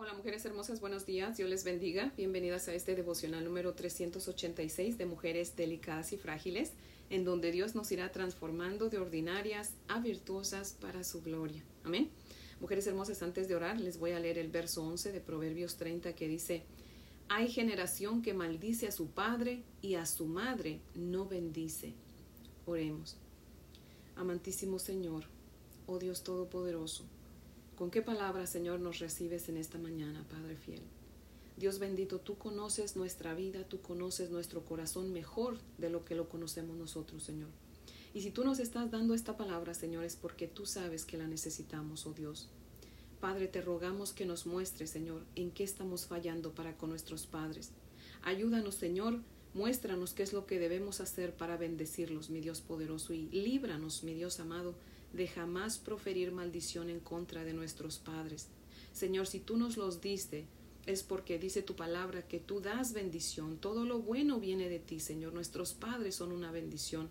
Hola mujeres hermosas, buenos días, Dios les bendiga. Bienvenidas a este devocional número 386 de Mujeres Delicadas y Frágiles, en donde Dios nos irá transformando de ordinarias a virtuosas para su gloria. Amén. Mujeres hermosas, antes de orar, les voy a leer el verso 11 de Proverbios 30 que dice, Hay generación que maldice a su padre y a su madre no bendice. Oremos. Amantísimo Señor, oh Dios Todopoderoso, ¿Con qué palabras, Señor, nos recibes en esta mañana, Padre fiel? Dios bendito, tú conoces nuestra vida, tú conoces nuestro corazón mejor de lo que lo conocemos nosotros, Señor. Y si tú nos estás dando esta palabra, Señor, es porque tú sabes que la necesitamos, oh Dios. Padre, te rogamos que nos muestres, Señor, en qué estamos fallando para con nuestros padres. Ayúdanos, Señor, muéstranos qué es lo que debemos hacer para bendecirlos, mi Dios poderoso, y líbranos, mi Dios amado, de jamás proferir maldición en contra de nuestros padres. Señor, si tú nos los diste, es porque dice tu palabra que tú das bendición. Todo lo bueno viene de ti, Señor. Nuestros padres son una bendición.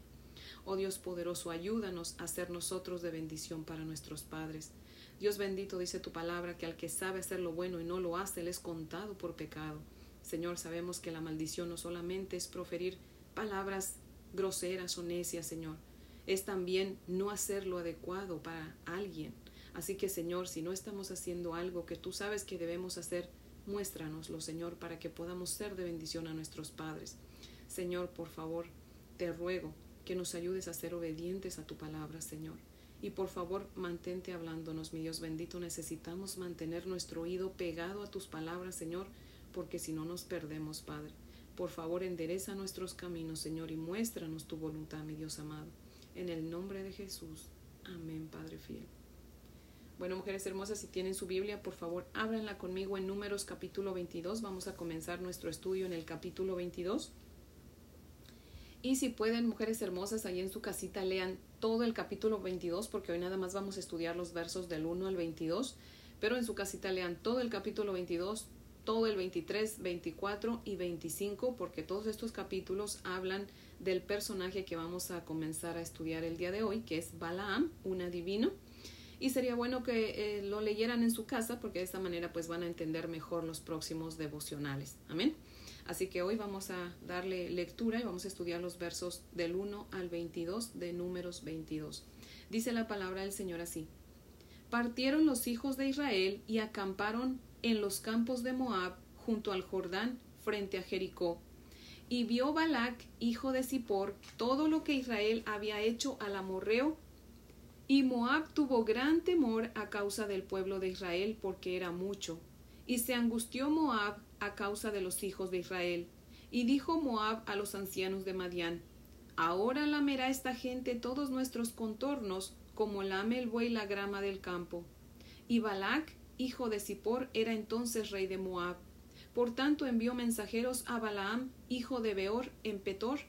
Oh Dios poderoso, ayúdanos a ser nosotros de bendición para nuestros padres. Dios bendito dice tu palabra que al que sabe hacer lo bueno y no lo hace, le es contado por pecado. Señor, sabemos que la maldición no solamente es proferir palabras groseras o necias, Señor, es también no hacer lo adecuado para alguien. Así que Señor, si no estamos haciendo algo que tú sabes que debemos hacer, muéstranoslo, Señor, para que podamos ser de bendición a nuestros padres. Señor, por favor, te ruego que nos ayudes a ser obedientes a tu palabra, Señor. Y por favor, mantente hablándonos, mi Dios bendito. Necesitamos mantener nuestro oído pegado a tus palabras, Señor, porque si no nos perdemos, Padre. Por favor, endereza nuestros caminos, Señor, y muéstranos tu voluntad, mi Dios amado. En el nombre de Jesús. Amén, Padre fiel. Bueno, mujeres hermosas, si tienen su Biblia, por favor, ábranla conmigo en Números capítulo 22. Vamos a comenzar nuestro estudio en el capítulo 22. Y si pueden, mujeres hermosas, ahí en su casita lean todo el capítulo 22, porque hoy nada más vamos a estudiar los versos del 1 al 22, pero en su casita lean todo el capítulo 22, todo el 23, 24 y 25, porque todos estos capítulos hablan del personaje que vamos a comenzar a estudiar el día de hoy, que es Balaam, un adivino. Y sería bueno que eh, lo leyeran en su casa porque de esta manera pues van a entender mejor los próximos devocionales. Amén. Así que hoy vamos a darle lectura y vamos a estudiar los versos del 1 al 22 de números 22. Dice la palabra del Señor así. Partieron los hijos de Israel y acamparon en los campos de Moab junto al Jordán frente a Jericó y vio Balac, hijo de Zippor, todo lo que Israel había hecho al amorreo, y Moab tuvo gran temor a causa del pueblo de Israel, porque era mucho. Y se angustió Moab a causa de los hijos de Israel. Y dijo Moab a los ancianos de Madián, Ahora lamerá esta gente todos nuestros contornos, como lame el buey la grama del campo. Y Balac, hijo de Zippor, era entonces rey de Moab. Por tanto envió mensajeros a Balaam, hijo de Beor, en Petor,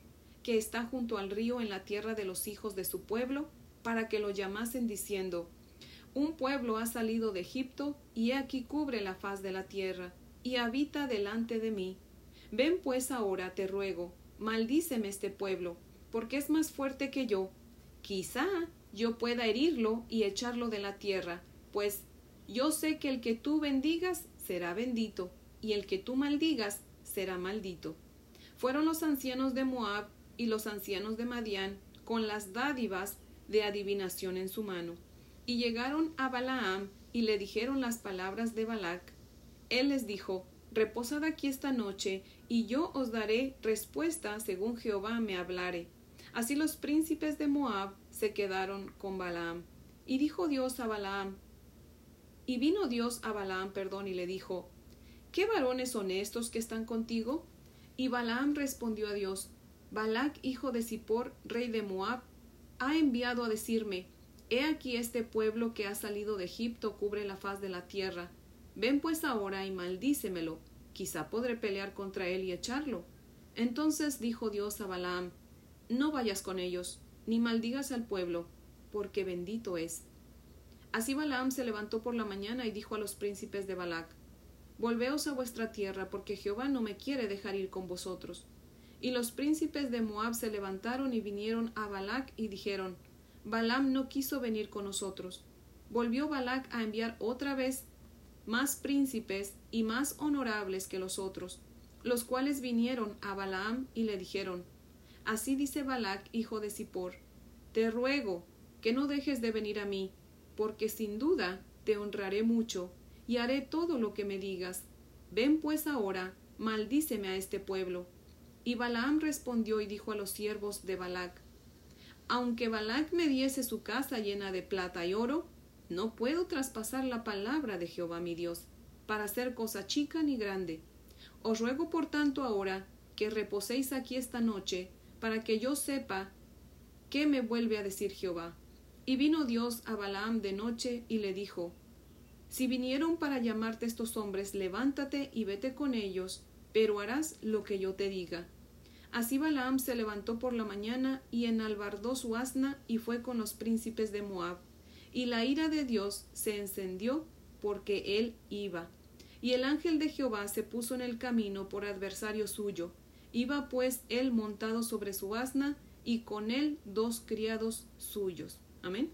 que está junto al río en la tierra de los hijos de su pueblo, para que lo llamasen diciendo Un pueblo ha salido de Egipto, y aquí cubre la faz de la tierra, y habita delante de mí. Ven pues ahora, te ruego, maldíceme este pueblo, porque es más fuerte que yo. Quizá yo pueda herirlo y echarlo de la tierra, pues yo sé que el que tú bendigas será bendito, y el que tú maldigas será maldito. Fueron los ancianos de Moab y los ancianos de Madián con las dádivas de adivinación en su mano, y llegaron a Balaam y le dijeron las palabras de Balac. Él les dijo, Reposad aquí esta noche, y yo os daré respuesta según Jehová me hablare. Así los príncipes de Moab se quedaron con Balaam. Y dijo Dios a Balaam, y vino Dios a Balaam, perdón, y le dijo, ¿Qué varones son estos que están contigo? Y Balaam respondió a Dios, Balac, hijo de Zippor, rey de Moab, ha enviado a decirme, He aquí este pueblo que ha salido de Egipto cubre la faz de la tierra. Ven pues ahora y maldícemelo, quizá podré pelear contra él y echarlo. Entonces dijo Dios a Balaam, No vayas con ellos, ni maldigas al pueblo, porque bendito es. Así Balaam se levantó por la mañana y dijo a los príncipes de Balac, Volveos a vuestra tierra, porque Jehová no me quiere dejar ir con vosotros. Y los príncipes de Moab se levantaron y vinieron a Balac y dijeron, Balaam no quiso venir con nosotros. Volvió Balac a enviar otra vez más príncipes y más honorables que los otros, los cuales vinieron a Balaam y le dijeron, Así dice Balac, hijo de Zippor, te ruego que no dejes de venir a mí, porque sin duda te honraré mucho, y haré todo lo que me digas. Ven pues ahora, maldíceme a este pueblo. Y Balaam respondió y dijo a los siervos de Balac, Aunque Balac me diese su casa llena de plata y oro, no puedo traspasar la palabra de Jehová mi Dios, para hacer cosa chica ni grande. Os ruego por tanto ahora que reposéis aquí esta noche, para que yo sepa qué me vuelve a decir Jehová. Y vino Dios a Balaam de noche y le dijo, Si vinieron para llamarte estos hombres, levántate y vete con ellos, pero harás lo que yo te diga. Así Balaam se levantó por la mañana y enalbardó su asna y fue con los príncipes de Moab y la ira de Dios se encendió porque él iba. Y el ángel de Jehová se puso en el camino por adversario suyo. Iba pues él montado sobre su asna y con él dos criados suyos. Amén.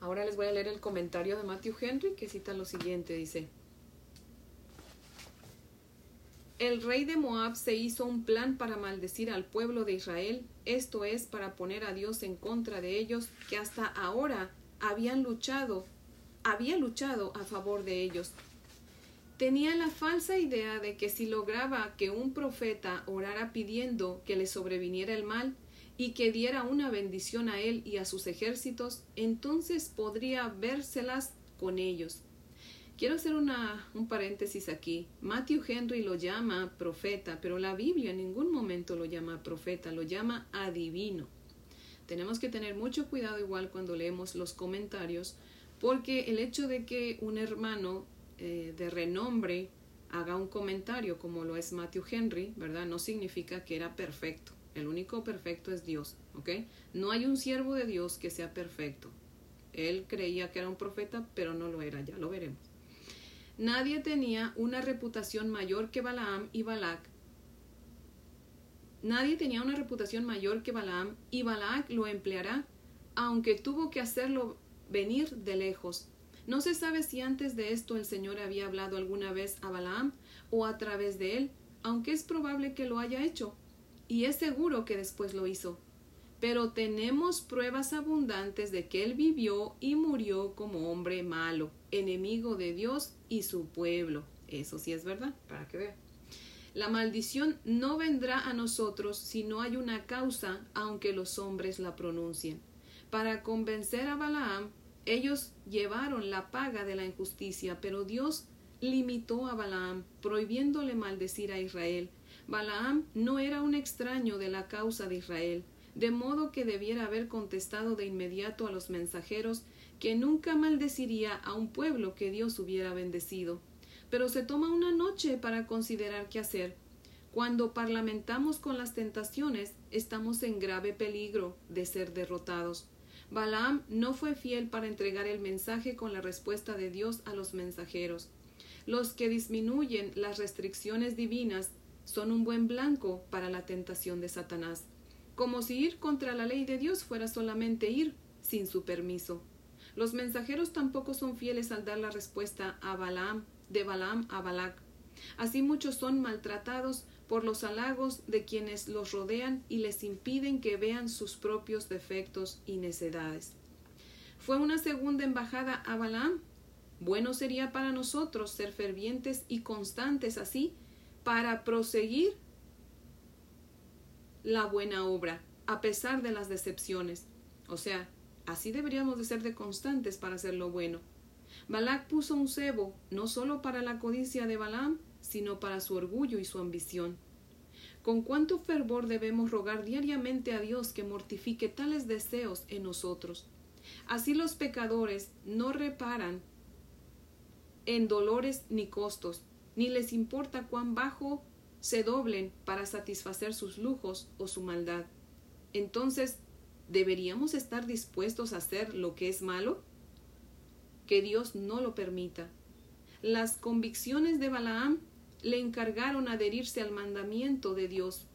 Ahora les voy a leer el comentario de Matthew Henry que cita lo siguiente, dice. El rey de Moab se hizo un plan para maldecir al pueblo de Israel, esto es, para poner a Dios en contra de ellos, que hasta ahora habían luchado, había luchado a favor de ellos. Tenía la falsa idea de que si lograba que un profeta orara pidiendo que le sobreviniera el mal y que diera una bendición a él y a sus ejércitos, entonces podría vérselas con ellos. Quiero hacer una, un paréntesis aquí. Matthew Henry lo llama profeta, pero la Biblia en ningún momento lo llama profeta, lo llama adivino. Tenemos que tener mucho cuidado igual cuando leemos los comentarios, porque el hecho de que un hermano eh, de renombre haga un comentario como lo es Matthew Henry, ¿verdad? No significa que era perfecto. El único perfecto es Dios, ¿ok? No hay un siervo de Dios que sea perfecto. Él creía que era un profeta, pero no lo era, ya lo veremos. Nadie tenía una reputación mayor que Balaam y Balac. Nadie tenía una reputación mayor que Balaam y Balac lo empleará, aunque tuvo que hacerlo venir de lejos. No se sabe si antes de esto el Señor había hablado alguna vez a Balaam o a través de él, aunque es probable que lo haya hecho, y es seguro que después lo hizo pero tenemos pruebas abundantes de que él vivió y murió como hombre malo, enemigo de Dios y su pueblo. Eso sí es verdad, para que vean. La maldición no vendrá a nosotros si no hay una causa, aunque los hombres la pronuncien. Para convencer a Balaam, ellos llevaron la paga de la injusticia, pero Dios limitó a Balaam, prohibiéndole maldecir a Israel. Balaam no era un extraño de la causa de Israel, de modo que debiera haber contestado de inmediato a los mensajeros que nunca maldeciría a un pueblo que Dios hubiera bendecido. Pero se toma una noche para considerar qué hacer. Cuando parlamentamos con las tentaciones, estamos en grave peligro de ser derrotados. Balaam no fue fiel para entregar el mensaje con la respuesta de Dios a los mensajeros. Los que disminuyen las restricciones divinas son un buen blanco para la tentación de Satanás como si ir contra la ley de Dios fuera solamente ir sin su permiso. Los mensajeros tampoco son fieles al dar la respuesta a Balaam, de Balaam a Balac. Así muchos son maltratados por los halagos de quienes los rodean y les impiden que vean sus propios defectos y necedades. Fue una segunda embajada a Balaam. Bueno sería para nosotros ser fervientes y constantes así para proseguir la buena obra, a pesar de las decepciones. O sea, así deberíamos de ser de constantes para hacer lo bueno. Balac puso un cebo, no solo para la codicia de Balaam, sino para su orgullo y su ambición. Con cuánto fervor debemos rogar diariamente a Dios que mortifique tales deseos en nosotros. Así los pecadores no reparan en dolores ni costos, ni les importa cuán bajo se doblen para satisfacer sus lujos o su maldad. Entonces, ¿deberíamos estar dispuestos a hacer lo que es malo? Que Dios no lo permita. Las convicciones de Balaam le encargaron adherirse al mandamiento de Dios.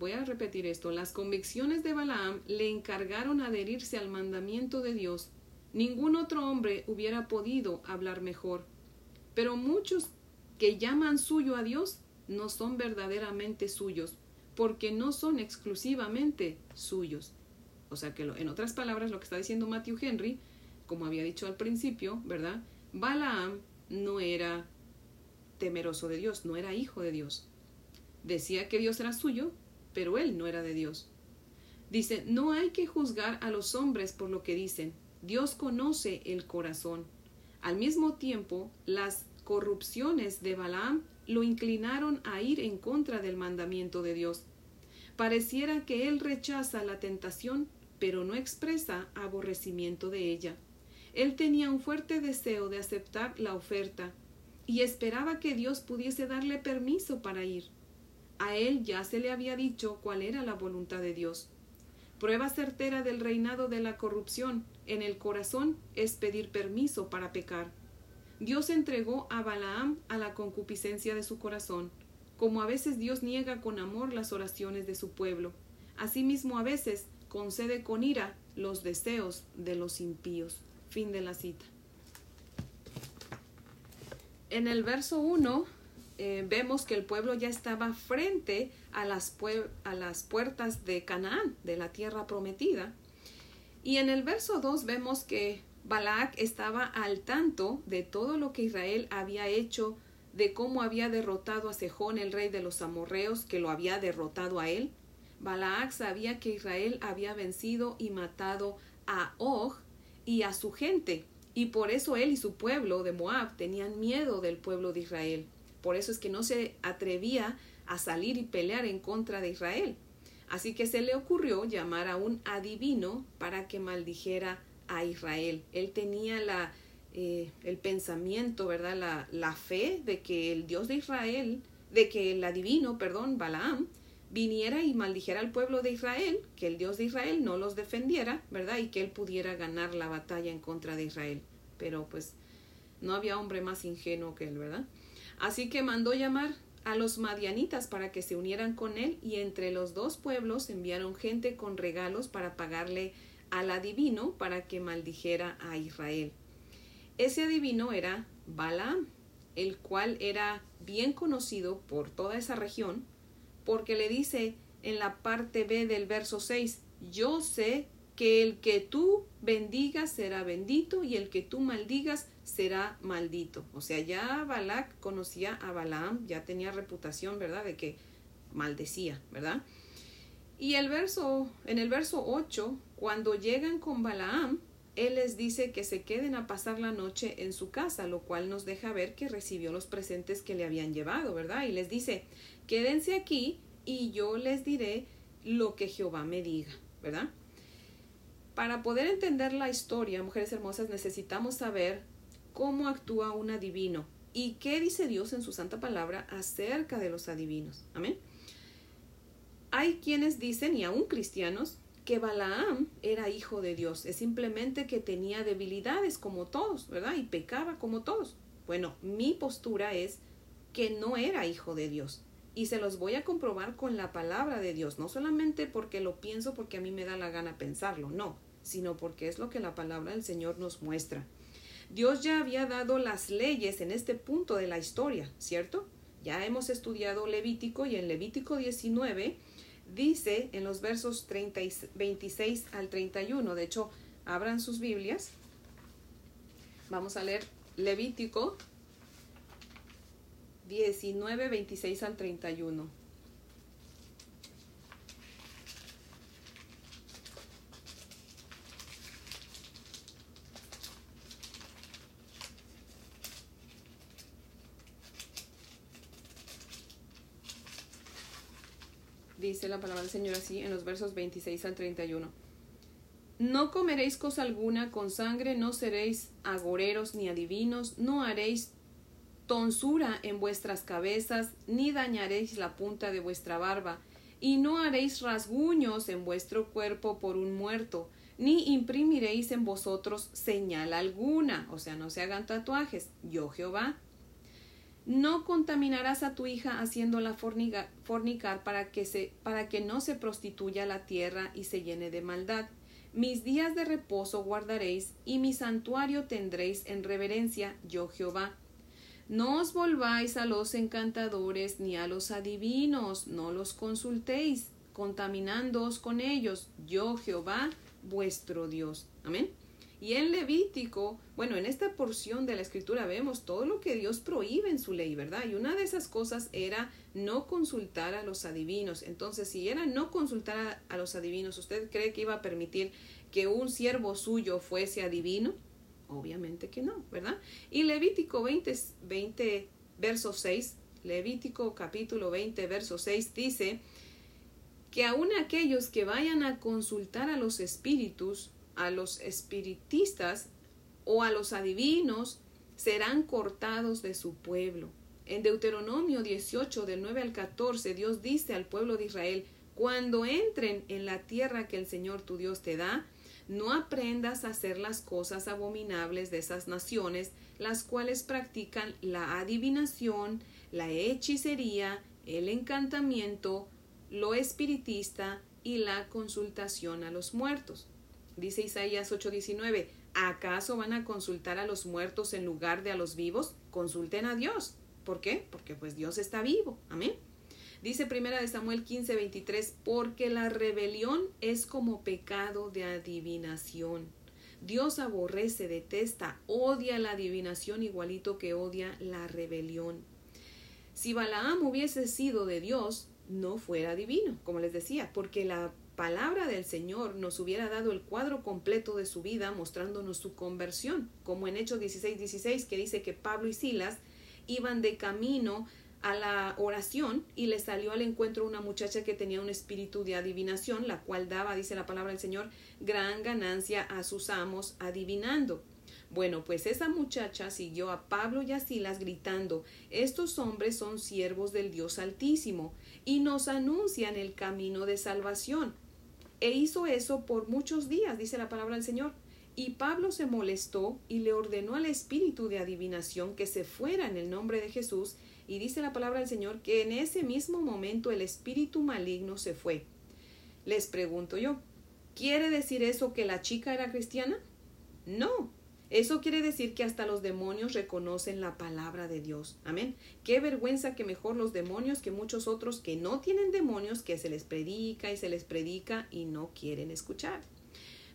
Voy a repetir esto. Las convicciones de Balaam le encargaron adherirse al mandamiento de Dios, Ningún otro hombre hubiera podido hablar mejor. Pero muchos que llaman suyo a Dios no son verdaderamente suyos, porque no son exclusivamente suyos. O sea que en otras palabras lo que está diciendo Matthew Henry, como había dicho al principio, ¿verdad? Balaam no era temeroso de Dios, no era hijo de Dios. Decía que Dios era suyo, pero él no era de Dios. Dice, no hay que juzgar a los hombres por lo que dicen. Dios conoce el corazón. Al mismo tiempo, las corrupciones de Balaam lo inclinaron a ir en contra del mandamiento de Dios. Pareciera que él rechaza la tentación, pero no expresa aborrecimiento de ella. Él tenía un fuerte deseo de aceptar la oferta y esperaba que Dios pudiese darle permiso para ir. A él ya se le había dicho cuál era la voluntad de Dios. Prueba certera del reinado de la corrupción en el corazón es pedir permiso para pecar. Dios entregó a Balaam a la concupiscencia de su corazón, como a veces Dios niega con amor las oraciones de su pueblo. Asimismo a veces concede con ira los deseos de los impíos. Fin de la cita. En el verso 1 eh, vemos que el pueblo ya estaba frente a las, a las puertas de Canaán, de la tierra prometida. Y en el verso 2 vemos que Balac estaba al tanto de todo lo que Israel había hecho, de cómo había derrotado a Sejón, el rey de los amorreos, que lo había derrotado a él. Balac sabía que Israel había vencido y matado a Og y a su gente, y por eso él y su pueblo de Moab tenían miedo del pueblo de Israel. Por eso es que no se atrevía a salir y pelear en contra de Israel. Así que se le ocurrió llamar a un adivino para que maldijera a Israel. Él tenía la, eh, el pensamiento, ¿verdad? La, la fe de que el Dios de Israel, de que el adivino, perdón, Balaam, viniera y maldijera al pueblo de Israel, que el Dios de Israel no los defendiera, ¿verdad? Y que él pudiera ganar la batalla en contra de Israel. Pero pues no había hombre más ingenuo que él, ¿verdad? Así que mandó llamar a los madianitas para que se unieran con él y entre los dos pueblos enviaron gente con regalos para pagarle al adivino para que maldijera a Israel. Ese adivino era Balaam, el cual era bien conocido por toda esa región, porque le dice en la parte B del verso 6, yo sé que el que tú bendigas será bendito y el que tú maldigas será maldito. O sea, ya Balac conocía a Balaam, ya tenía reputación, ¿verdad?, de que maldecía, ¿verdad? Y el verso, en el verso 8, cuando llegan con Balaam, él les dice que se queden a pasar la noche en su casa, lo cual nos deja ver que recibió los presentes que le habían llevado, ¿verdad? Y les dice, quédense aquí y yo les diré lo que Jehová me diga, ¿verdad? Para poder entender la historia, mujeres hermosas, necesitamos saber cómo actúa un adivino y qué dice Dios en su santa palabra acerca de los adivinos. Amén. Hay quienes dicen, y aún cristianos, que Balaam era hijo de Dios, es simplemente que tenía debilidades como todos, ¿verdad? Y pecaba como todos. Bueno, mi postura es que no era hijo de Dios. Y se los voy a comprobar con la palabra de Dios, no solamente porque lo pienso porque a mí me da la gana pensarlo, no sino porque es lo que la palabra del Señor nos muestra. Dios ya había dado las leyes en este punto de la historia, ¿cierto? Ya hemos estudiado Levítico y en Levítico 19 dice en los versos 30 26 al 31, de hecho, abran sus Biblias. Vamos a leer Levítico 19, 26 al 31. Dice la palabra del Señor así en los versos 26 al 31. No comeréis cosa alguna con sangre, no seréis agoreros ni adivinos, no haréis tonsura en vuestras cabezas, ni dañaréis la punta de vuestra barba, y no haréis rasguños en vuestro cuerpo por un muerto, ni imprimiréis en vosotros señal alguna, o sea, no se hagan tatuajes, yo Jehová. No contaminarás a tu hija haciéndola fornicar para que, se, para que no se prostituya la tierra y se llene de maldad. Mis días de reposo guardaréis, y mi santuario tendréis en reverencia, yo Jehová. No os volváis a los encantadores ni a los adivinos, no los consultéis, contaminándoos con ellos, yo Jehová, vuestro Dios. Amén. Y en Levítico, bueno, en esta porción de la escritura vemos todo lo que Dios prohíbe en su ley, ¿verdad? Y una de esas cosas era no consultar a los adivinos. Entonces, si era no consultar a, los adivinos, ¿usted cree que iba a permitir que un siervo suyo fuese adivino? Obviamente que no, ¿verdad? Y Levítico 20, 20 verso 6, Levítico capítulo 20, verso 6 dice que aun aquellos que vayan a consultar a los espíritus a los espiritistas o a los adivinos serán cortados de su pueblo. En Deuteronomio 18 del 9 al 14 Dios dice al pueblo de Israel, cuando entren en la tierra que el Señor tu Dios te da, no aprendas a hacer las cosas abominables de esas naciones, las cuales practican la adivinación, la hechicería, el encantamiento, lo espiritista y la consultación a los muertos. Dice Isaías 8:19, ¿acaso van a consultar a los muertos en lugar de a los vivos? Consulten a Dios. ¿Por qué? Porque pues Dios está vivo. Amén. Dice primera de Samuel 15:23, porque la rebelión es como pecado de adivinación. Dios aborrece, detesta, odia la adivinación igualito que odia la rebelión. Si Balaam hubiese sido de Dios, no fuera divino, como les decía, porque la palabra del Señor nos hubiera dado el cuadro completo de su vida mostrándonos su conversión, como en Hechos 16, 16 que dice que Pablo y Silas iban de camino a la oración y le salió al encuentro una muchacha que tenía un espíritu de adivinación, la cual daba, dice la palabra del Señor, gran ganancia a sus amos adivinando. Bueno, pues esa muchacha siguió a Pablo y a Silas gritando, estos hombres son siervos del Dios Altísimo y nos anuncian el camino de salvación. E hizo eso por muchos días, dice la palabra del Señor. Y Pablo se molestó y le ordenó al espíritu de adivinación que se fuera en el nombre de Jesús. Y dice la palabra del Señor que en ese mismo momento el espíritu maligno se fue. Les pregunto yo, ¿quiere decir eso que la chica era cristiana? No, eso quiere decir que hasta los demonios reconocen la palabra de Dios. Amén. Qué vergüenza que mejor los demonios que muchos otros que no tienen demonios, que se les predica y se les predica y no quieren escuchar.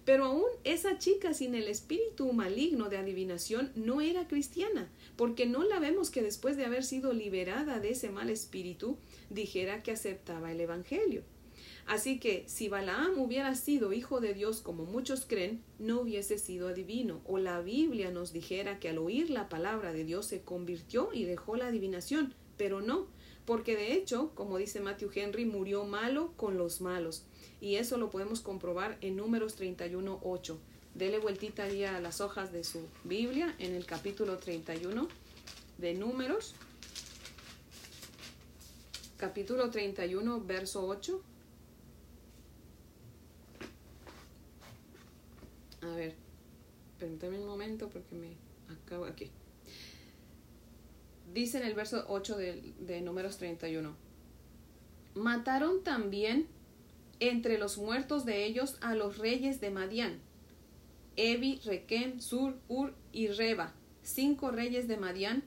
Pero aún esa chica sin el espíritu maligno de adivinación no era cristiana, porque no la vemos que después de haber sido liberada de ese mal espíritu dijera que aceptaba el Evangelio. Así que si Balaam hubiera sido hijo de Dios como muchos creen, no hubiese sido adivino, o la Biblia nos dijera que al oír la palabra de Dios se convirtió y dejó la adivinación, pero no, porque de hecho, como dice Matthew Henry, murió malo con los malos, y eso lo podemos comprobar en Números 31, 8. Dele vueltita ahí a las hojas de su Biblia en el capítulo 31 de Números, capítulo 31, verso 8. A ver, permítame un momento porque me acabo aquí. Dice en el verso 8 de, de Números 31. Mataron también entre los muertos de ellos a los reyes de Madián, Evi, Requem, Sur, Ur y Reba, cinco reyes de Madián,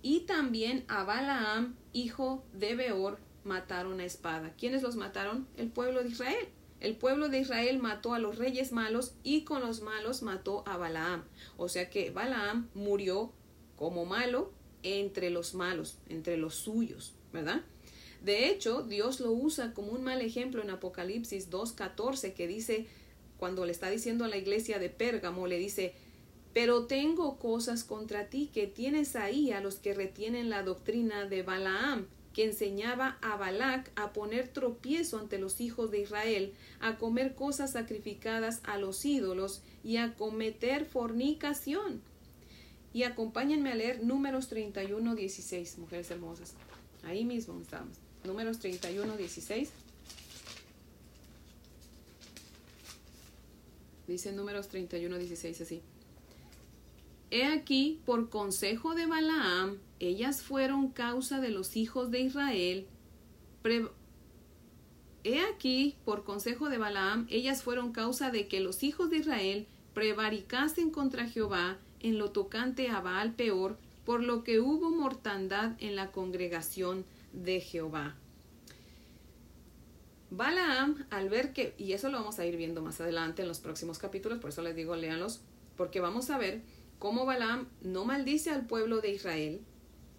y también a Balaam, hijo de Beor, mataron a espada. ¿Quiénes los mataron? El pueblo de Israel. El pueblo de Israel mató a los reyes malos y con los malos mató a Balaam. O sea que Balaam murió como malo entre los malos, entre los suyos, ¿verdad? De hecho, Dios lo usa como un mal ejemplo en Apocalipsis 2.14 que dice, cuando le está diciendo a la iglesia de Pérgamo, le dice, pero tengo cosas contra ti que tienes ahí a los que retienen la doctrina de Balaam, que enseñaba a Balac a poner tropiezo ante los hijos de Israel, a comer cosas sacrificadas a los ídolos y a cometer fornicación. Y acompáñenme a leer números 31, 16, mujeres hermosas. Ahí mismo estamos. Números 31, 16. Dice números 31, 16 así. He aquí, por consejo de Balaam, ellas fueron causa de los hijos de Israel he aquí, por consejo de Balaam, ellas fueron causa de que los hijos de Israel prevaricasen contra Jehová en lo tocante a Baal peor, por lo que hubo mortandad en la congregación de Jehová. Balaam, al ver que, y eso lo vamos a ir viendo más adelante en los próximos capítulos, por eso les digo, léanlos, porque vamos a ver cómo Balaam no maldice al pueblo de Israel,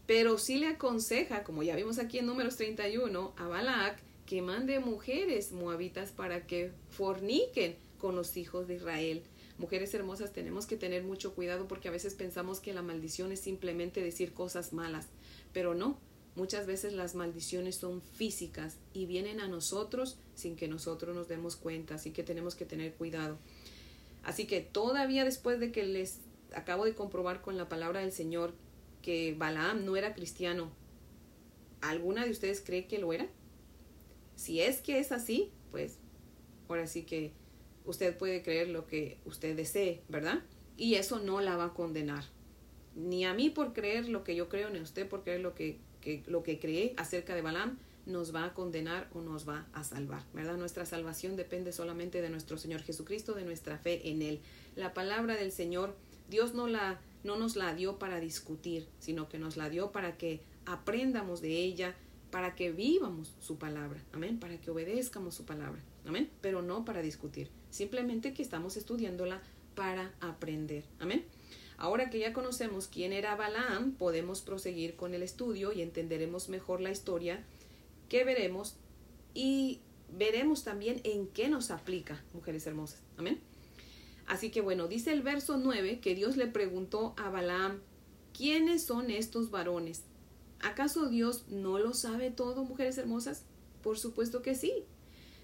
pero sí le aconseja, como ya vimos aquí en números 31, a Balac que mande mujeres moabitas para que forniquen con los hijos de Israel. Mujeres hermosas, tenemos que tener mucho cuidado porque a veces pensamos que la maldición es simplemente decir cosas malas, pero no. Muchas veces las maldiciones son físicas y vienen a nosotros sin que nosotros nos demos cuenta, así que tenemos que tener cuidado. Así que todavía después de que les acabo de comprobar con la palabra del Señor que Balaam no era cristiano, ¿alguna de ustedes cree que lo era? Si es que es así, pues ahora sí que usted puede creer lo que usted desee, ¿verdad? Y eso no la va a condenar. Ni a mí por creer lo que yo creo, ni a usted por creer lo que, que, lo que cree acerca de Balaam, nos va a condenar o nos va a salvar, ¿verdad? Nuestra salvación depende solamente de nuestro Señor Jesucristo, de nuestra fe en Él. La palabra del Señor Dios no, la, no nos la dio para discutir, sino que nos la dio para que aprendamos de ella, para que vivamos su palabra, amén, para que obedezcamos su palabra, amén, pero no para discutir, simplemente que estamos estudiándola para aprender, amén. Ahora que ya conocemos quién era Balaam, podemos proseguir con el estudio y entenderemos mejor la historia que veremos y veremos también en qué nos aplica, mujeres hermosas, amén. Así que bueno, dice el verso 9 que Dios le preguntó a Balaam, ¿quiénes son estos varones? ¿Acaso Dios no lo sabe todo, mujeres hermosas? Por supuesto que sí.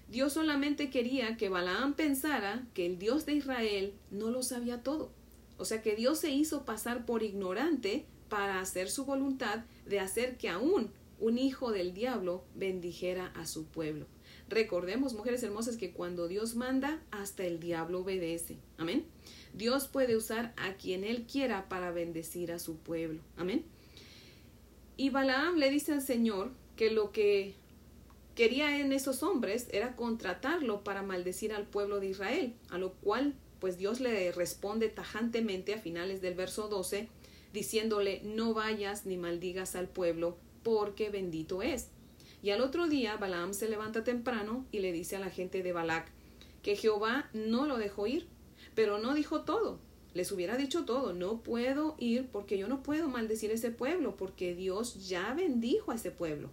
Dios solamente quería que Balaam pensara que el Dios de Israel no lo sabía todo. O sea que Dios se hizo pasar por ignorante para hacer su voluntad de hacer que aún un hijo del diablo bendijera a su pueblo. Recordemos, mujeres hermosas, que cuando Dios manda, hasta el diablo obedece. Amén. Dios puede usar a quien Él quiera para bendecir a su pueblo. Amén. Y Balaam le dice al Señor que lo que quería en esos hombres era contratarlo para maldecir al pueblo de Israel, a lo cual pues Dios le responde tajantemente a finales del verso 12, diciéndole, no vayas ni maldigas al pueblo, porque bendito es. Y al otro día Balaam se levanta temprano y le dice a la gente de Balac que Jehová no lo dejó ir, pero no dijo todo. Les hubiera dicho todo, no puedo ir porque yo no puedo maldecir ese pueblo, porque Dios ya bendijo a ese pueblo.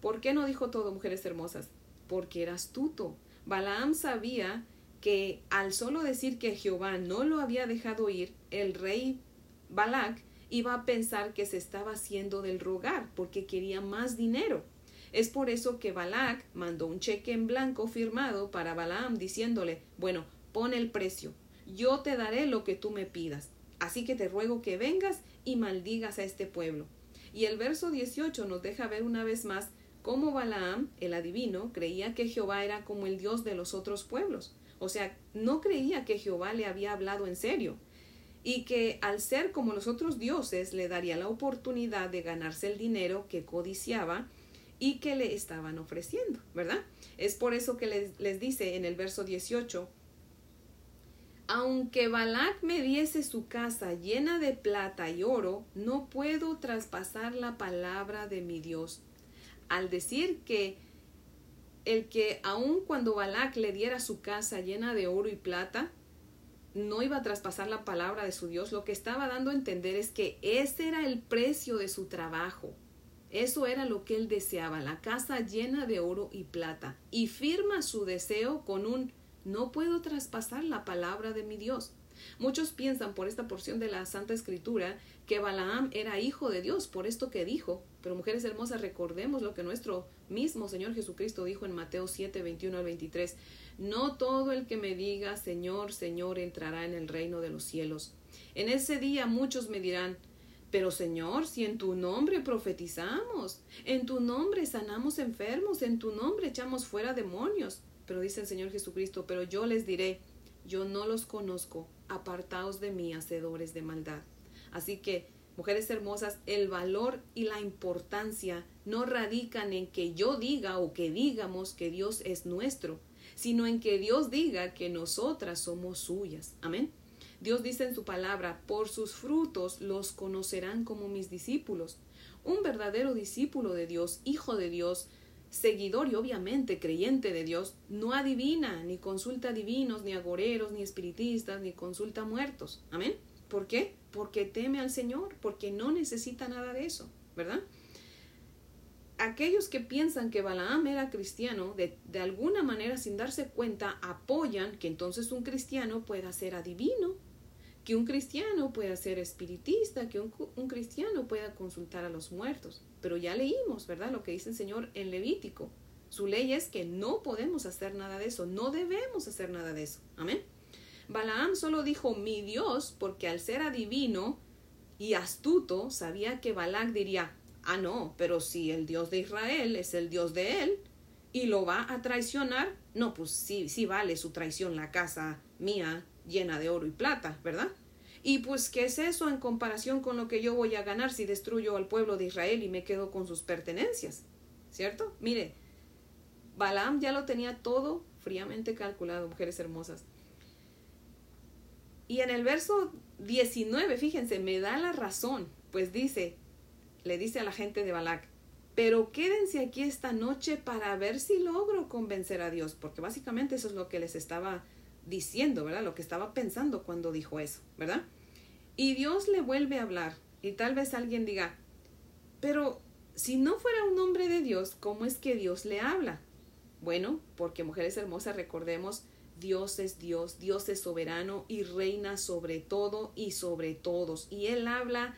¿Por qué no dijo todo, mujeres hermosas? Porque era astuto. Balaam sabía que al solo decir que Jehová no lo había dejado ir, el rey Balac iba a pensar que se estaba haciendo del rogar porque quería más dinero. Es por eso que Balac mandó un cheque en blanco firmado para Balaam diciéndole, bueno, pon el precio, yo te daré lo que tú me pidas, así que te ruego que vengas y maldigas a este pueblo. Y el verso 18 nos deja ver una vez más cómo Balaam, el adivino, creía que Jehová era como el Dios de los otros pueblos. O sea, no creía que Jehová le había hablado en serio y que al ser como los otros dioses le daría la oportunidad de ganarse el dinero que codiciaba y que le estaban ofreciendo, ¿verdad? Es por eso que les, dice en el verso 18, aunque Balac me diese su casa llena de plata y oro, no puedo traspasar la palabra de mi Dios. Al decir que el que aun cuando Balac le diera su casa llena de oro y plata, no iba a traspasar la palabra de su Dios, lo que estaba dando a entender es que ese era el precio de su trabajo. Eso era lo que él deseaba, la casa llena de oro y plata, y firma su deseo con un no puedo traspasar la palabra de mi Dios. Muchos piensan por esta porción de la Santa Escritura que Balaam era hijo de Dios, por esto que dijo. Pero mujeres hermosas, recordemos lo que nuestro mismo Señor Jesucristo dijo en Mateo 7, 21 al 23. No todo el que me diga Señor, Señor entrará en el reino de los cielos. En ese día muchos me dirán, pero Señor, si en tu nombre profetizamos, en tu nombre sanamos enfermos, en tu nombre echamos fuera demonios. Pero dice el Señor Jesucristo, pero yo les diré, yo no los conozco, apartaos de mí, hacedores de maldad. Así que, Mujeres hermosas, el valor y la importancia no radican en que yo diga o que digamos que Dios es nuestro, sino en que Dios diga que nosotras somos suyas. Amén. Dios dice en su palabra, por sus frutos los conocerán como mis discípulos. Un verdadero discípulo de Dios, hijo de Dios, seguidor y obviamente creyente de Dios, no adivina, ni consulta divinos, ni agoreros, ni espiritistas, ni consulta muertos. Amén. ¿Por qué? Porque teme al Señor, porque no necesita nada de eso, ¿verdad? Aquellos que piensan que Balaam era cristiano, de, de alguna manera sin darse cuenta, apoyan que entonces un cristiano pueda ser adivino, que un cristiano pueda ser espiritista, que un, cristiano pueda consultar a los muertos. Pero ya leímos, ¿verdad? Lo que dice el Señor en Levítico. Su ley es que no podemos hacer nada de eso, no debemos hacer nada de eso. Amén. Balaam solo dijo mi Dios porque al ser adivino y astuto sabía que Balac diría, ah no, pero si el Dios de Israel es el Dios de él y lo va a traicionar, no, pues sí, sí vale su traición la casa mía llena de oro y plata, ¿verdad? Y pues, ¿qué es eso en comparación con lo que yo voy a ganar si destruyo al pueblo de Israel y me quedo con sus pertenencias? ¿Cierto? Mire, Balaam ya lo tenía todo fríamente calculado, mujeres hermosas. Y en el verso 19, fíjense, me da la razón, pues dice, le dice a la gente de Balac, pero quédense aquí esta noche para ver si logro convencer a Dios, porque básicamente eso es lo que les estaba diciendo, ¿verdad? Lo que estaba pensando cuando dijo eso, ¿verdad? Y Dios le vuelve a hablar, y tal vez alguien diga, pero si no fuera un hombre de Dios, ¿cómo es que Dios le habla? Bueno, porque mujeres hermosas, recordemos Dios es Dios, Dios es soberano y reina sobre todo y sobre todos. Y Él habla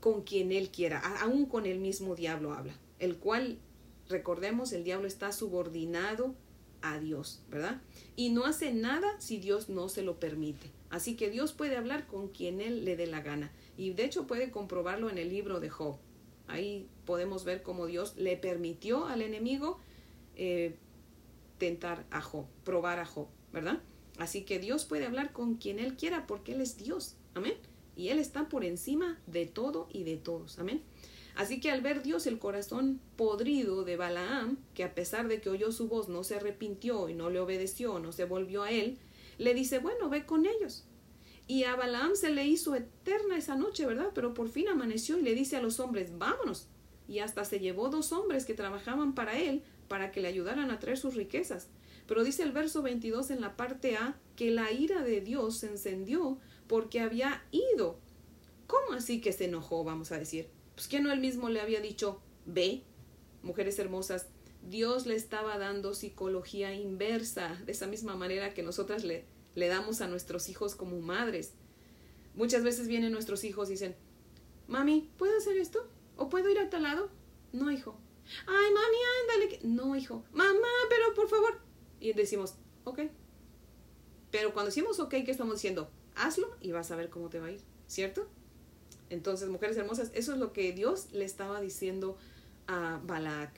con quien Él quiera, aún con el mismo diablo habla, el cual, recordemos, el diablo está subordinado a Dios, ¿verdad? Y no hace nada si Dios no se lo permite. Así que Dios puede hablar con quien Él le dé la gana. Y de hecho puede comprobarlo en el libro de Job. Ahí podemos ver cómo Dios le permitió al enemigo eh, tentar a Job, probar a Job, ¿verdad? Así que Dios puede hablar con quien Él quiera porque Él es Dios, amén. Y Él está por encima de todo y de todos, amén. Así que al ver Dios el corazón podrido de Balaam, que a pesar de que oyó su voz no se arrepintió y no le obedeció, no se volvió a él, le dice, bueno, ve con ellos. Y a Balaam se le hizo eterna esa noche, ¿verdad? Pero por fin amaneció y le dice a los hombres, vámonos. Y hasta se llevó dos hombres que trabajaban para él para que le ayudaran a traer sus riquezas. Pero dice el verso 22 en la parte A que la ira de Dios se encendió porque había ido. ¿Cómo así que se enojó, vamos a decir? Pues que no él mismo le había dicho, ve, mujeres hermosas, Dios le estaba dando psicología inversa, de esa misma manera que nosotras le, le damos a nuestros hijos como madres. Muchas veces vienen nuestros hijos y dicen, mami, ¿puedo hacer esto? ¿O puedo ir a tal lado? No, hijo, Ay, mami, ándale. No, hijo. Mamá, pero por favor. Y decimos, ok. Pero cuando decimos ok, ¿qué estamos diciendo? Hazlo y vas a ver cómo te va a ir, ¿cierto? Entonces, mujeres hermosas, eso es lo que Dios le estaba diciendo a Balak.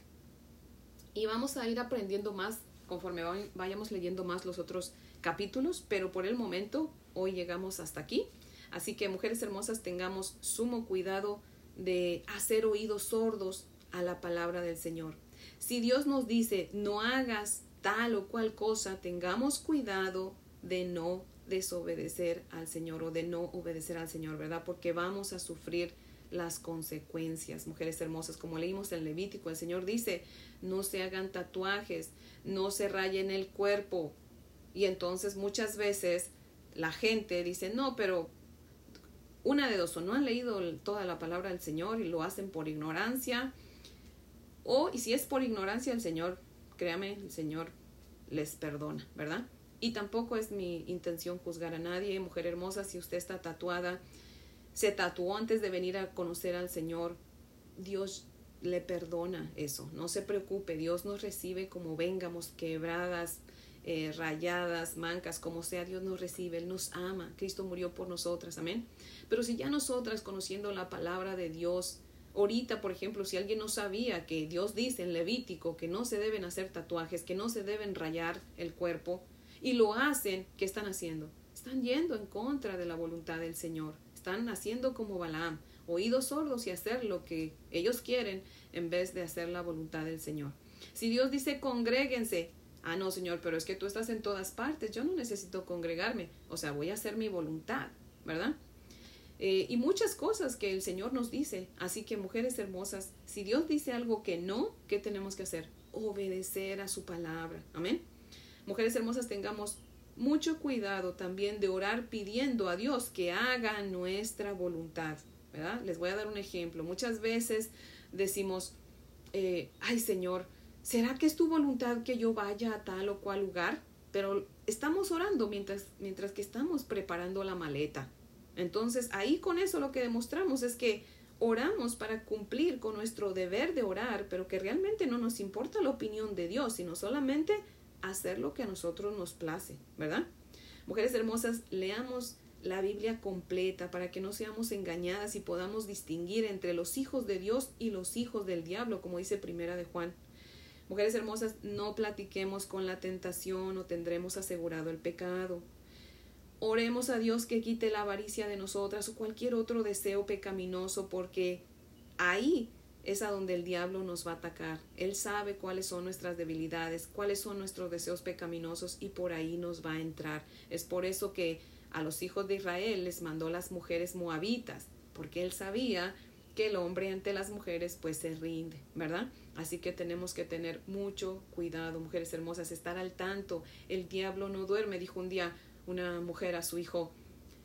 Y vamos a ir aprendiendo más conforme vayamos leyendo más los otros capítulos, pero por el momento hoy llegamos hasta aquí. Así que, mujeres hermosas, tengamos sumo cuidado de hacer oídos sordos a la palabra del Señor. Si Dios nos dice, no hagas tal o cual cosa, tengamos cuidado de no desobedecer al Señor o de no obedecer al Señor, ¿verdad? Porque vamos a sufrir las consecuencias, mujeres hermosas. Como leímos en Levítico, el Señor dice, no se hagan tatuajes, no se rayen el cuerpo. Y entonces muchas veces la gente dice, no, pero una de dos, o no han leído toda la palabra del Señor y lo hacen por ignorancia, o, y si es por ignorancia, el Señor, créame, el Señor les perdona, ¿verdad? Y tampoco es mi intención juzgar a nadie, mujer hermosa, si usted está tatuada, se tatuó antes de venir a conocer al Señor, Dios le perdona eso, no se preocupe, Dios nos recibe como vengamos, quebradas, eh, rayadas, mancas, como sea, Dios nos recibe, Él nos ama, Cristo murió por nosotras, amén. Pero si ya nosotras, conociendo la palabra de Dios, Ahorita, por ejemplo, si alguien no sabía que Dios dice en Levítico que no se deben hacer tatuajes, que no se deben rayar el cuerpo, y lo hacen, ¿qué están haciendo? Están yendo en contra de la voluntad del Señor. Están haciendo como Balaam, oídos sordos y hacer lo que ellos quieren en vez de hacer la voluntad del Señor. Si Dios dice congréguense, ah, no, Señor, pero es que tú estás en todas partes, yo no necesito congregarme, o sea, voy a hacer mi voluntad, ¿verdad? Eh, y muchas cosas que el Señor nos dice. Así que, mujeres hermosas, si Dios dice algo que no, ¿qué tenemos que hacer? Obedecer a su palabra. Amén. Mujeres hermosas, tengamos mucho cuidado también de orar pidiendo a Dios que haga nuestra voluntad. ¿verdad? Les voy a dar un ejemplo. Muchas veces decimos, eh, ay Señor, ¿será que es tu voluntad que yo vaya a tal o cual lugar? Pero estamos orando mientras, mientras que estamos preparando la maleta. Entonces ahí con eso lo que demostramos es que oramos para cumplir con nuestro deber de orar, pero que realmente no nos importa la opinión de Dios, sino solamente hacer lo que a nosotros nos place, ¿verdad? Mujeres hermosas, leamos la Biblia completa para que no seamos engañadas y podamos distinguir entre los hijos de Dios y los hijos del diablo, como dice Primera de Juan. Mujeres hermosas, no platiquemos con la tentación o tendremos asegurado el pecado. Oremos a Dios que quite la avaricia de nosotras o cualquier otro deseo pecaminoso porque ahí es a donde el diablo nos va a atacar. Él sabe cuáles son nuestras debilidades, cuáles son nuestros deseos pecaminosos y por ahí nos va a entrar. Es por eso que a los hijos de Israel les mandó las mujeres moabitas, porque él sabía que el hombre ante las mujeres pues se rinde, ¿verdad? Así que tenemos que tener mucho cuidado, mujeres hermosas, estar al tanto. El diablo no duerme, dijo un día una mujer a su hijo,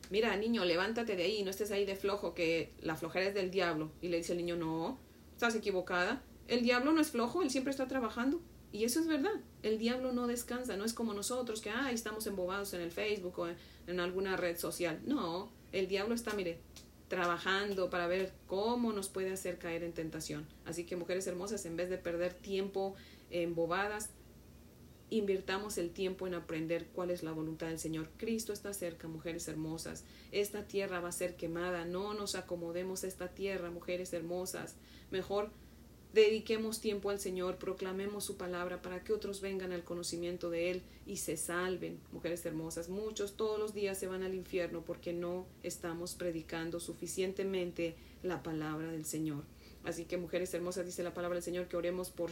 mira niño, levántate de ahí, no estés ahí de flojo, que la flojera es del diablo. Y le dice el niño, no, estás equivocada. El diablo no es flojo, él siempre está trabajando. Y eso es verdad. El diablo no descansa, no es como nosotros que ay, estamos embobados en el Facebook o en alguna red social. No, el diablo está, mire, trabajando para ver cómo nos puede hacer caer en tentación. Así que mujeres hermosas, en vez de perder tiempo en bobadas, invirtamos el tiempo en aprender cuál es la voluntad del Señor. Cristo está cerca, mujeres hermosas. Esta tierra va a ser quemada. No nos acomodemos a esta tierra, mujeres hermosas. Mejor dediquemos tiempo al Señor, proclamemos su palabra para que otros vengan al conocimiento de Él y se salven, mujeres hermosas. Muchos todos los días se van al infierno porque no estamos predicando suficientemente la palabra del Señor. Así que, mujeres hermosas, dice la palabra del Señor que oremos por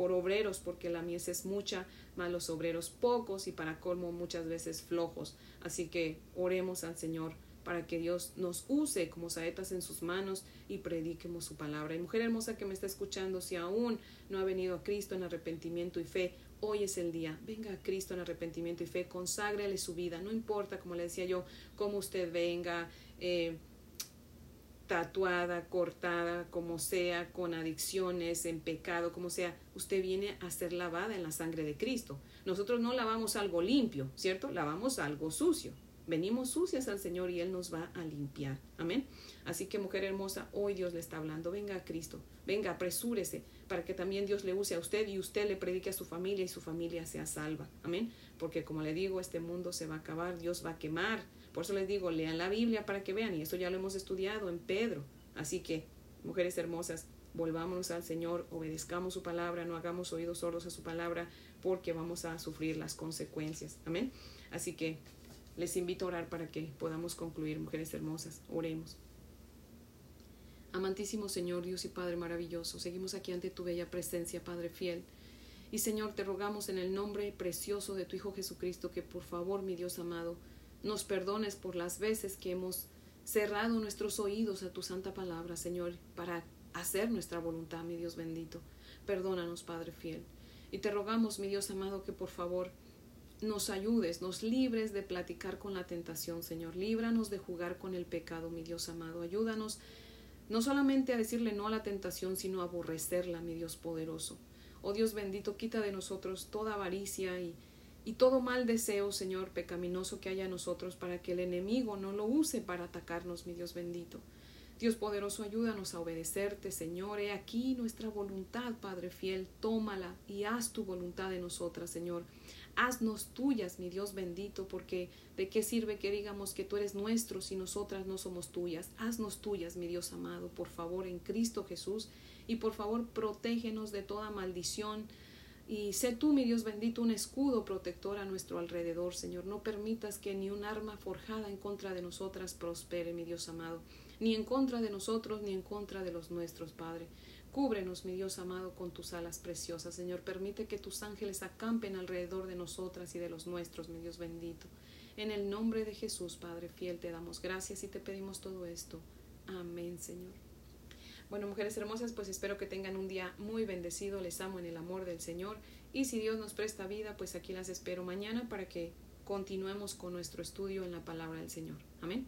por obreros, porque la mies es mucha, más los obreros pocos y para colmo muchas veces flojos. Así que oremos al Señor para que Dios nos use como saetas en sus manos y prediquemos su palabra. Y mujer hermosa que me está escuchando, si aún no ha venido a Cristo en arrepentimiento y fe, hoy es el día. Venga a Cristo en arrepentimiento y fe, conságrale su vida. No importa, como le decía yo, cómo usted venga. Eh, tatuada, cortada, como sea, con adicciones, en pecado, como sea, usted viene a ser lavada en la sangre de Cristo. Nosotros no lavamos algo limpio, ¿cierto? Lavamos algo sucio. Venimos sucias al Señor y Él nos va a limpiar. Amén. Así que mujer hermosa, hoy Dios le está hablando. Venga a Cristo, venga, apresúrese para que también Dios le use a usted y usted le predique a su familia y su familia sea salva. Amén. Porque como le digo, este mundo se va a acabar, Dios va a quemar por eso les digo, lean la Biblia para que vean, y esto ya lo hemos estudiado en Pedro. Así que, mujeres hermosas, volvámonos al Señor, obedezcamos su palabra, no hagamos oídos sordos a su palabra, porque vamos a sufrir las consecuencias. Amén. Así que les invito a orar para que podamos concluir, mujeres hermosas. Oremos. Amantísimo Señor, Dios y Padre maravilloso, seguimos aquí ante tu bella presencia, Padre fiel. Y Señor, te rogamos en el nombre precioso de tu Hijo Jesucristo que por favor, mi Dios amado, nos perdones por las veces que hemos cerrado nuestros oídos a tu santa palabra, Señor, para hacer nuestra voluntad, mi Dios bendito. Perdónanos, Padre fiel. Y te rogamos, mi Dios amado, que por favor nos ayudes, nos libres de platicar con la tentación, Señor. Líbranos de jugar con el pecado, mi Dios amado. Ayúdanos no solamente a decirle no a la tentación, sino a aborrecerla, mi Dios poderoso. Oh Dios bendito, quita de nosotros toda avaricia y y todo mal deseo, Señor, pecaminoso que haya en nosotros para que el enemigo no lo use para atacarnos, mi Dios bendito. Dios poderoso, ayúdanos a obedecerte, Señor. He aquí nuestra voluntad, Padre fiel. Tómala y haz tu voluntad en nosotras, Señor. Haznos tuyas, mi Dios bendito, porque de qué sirve que digamos que tú eres nuestro si nosotras no somos tuyas. Haznos tuyas, mi Dios amado, por favor, en Cristo Jesús. Y por favor, protégenos de toda maldición, Y sé tú, mi Dios bendito, un escudo protector a nuestro alrededor, Señor. No permitas que ni un arma forjada en contra de nosotras prospere, mi Dios amado, ni en contra de nosotros, ni en contra de los nuestros, Padre. Cúbrenos, mi Dios amado, con tus alas preciosas, Señor. Permite que tus ángeles acampen alrededor de nosotras y de los nuestros, mi Dios bendito. En el nombre de Jesús, Padre fiel, te damos gracias y te pedimos todo esto. Amén, Señor. Bueno, mujeres hermosas, pues espero que tengan un día muy bendecido. Les amo en el amor del Señor. Y si Dios nos presta vida, pues aquí las espero mañana para que continuemos con nuestro estudio en la palabra del Señor. Amén.